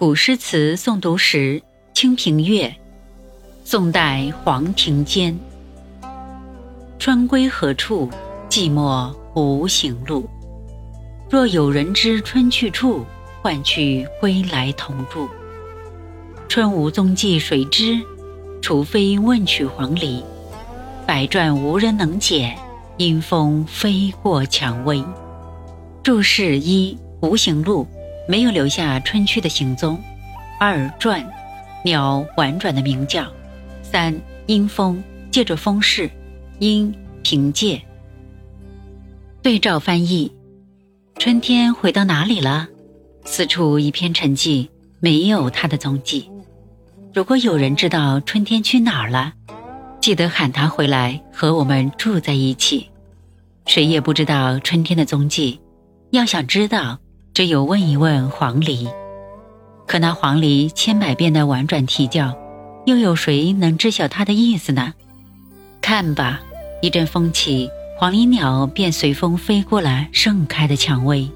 古诗词诵读时，《清平乐》，宋代黄庭坚。春归何处？寂寞无行路。若有人知春去处，唤去归来同住。春无踪迹谁知？除非问取黄鹂。百转无人能解，因风飞过蔷薇。注释一：无行路。没有留下春去的行踪。二转，鸟婉转的鸣叫。三阴风，借着风势。阴凭借。对照翻译：春天回到哪里了？四处一片沉寂，没有它的踪迹。如果有人知道春天去哪儿了，记得喊他回来和我们住在一起。谁也不知道春天的踪迹，要想知道。只有问一问黄鹂，可那黄鹂千百遍的婉转啼叫，又有谁能知晓它的意思呢？看吧，一阵风起，黄鹂鸟便随风飞过了盛开的蔷薇。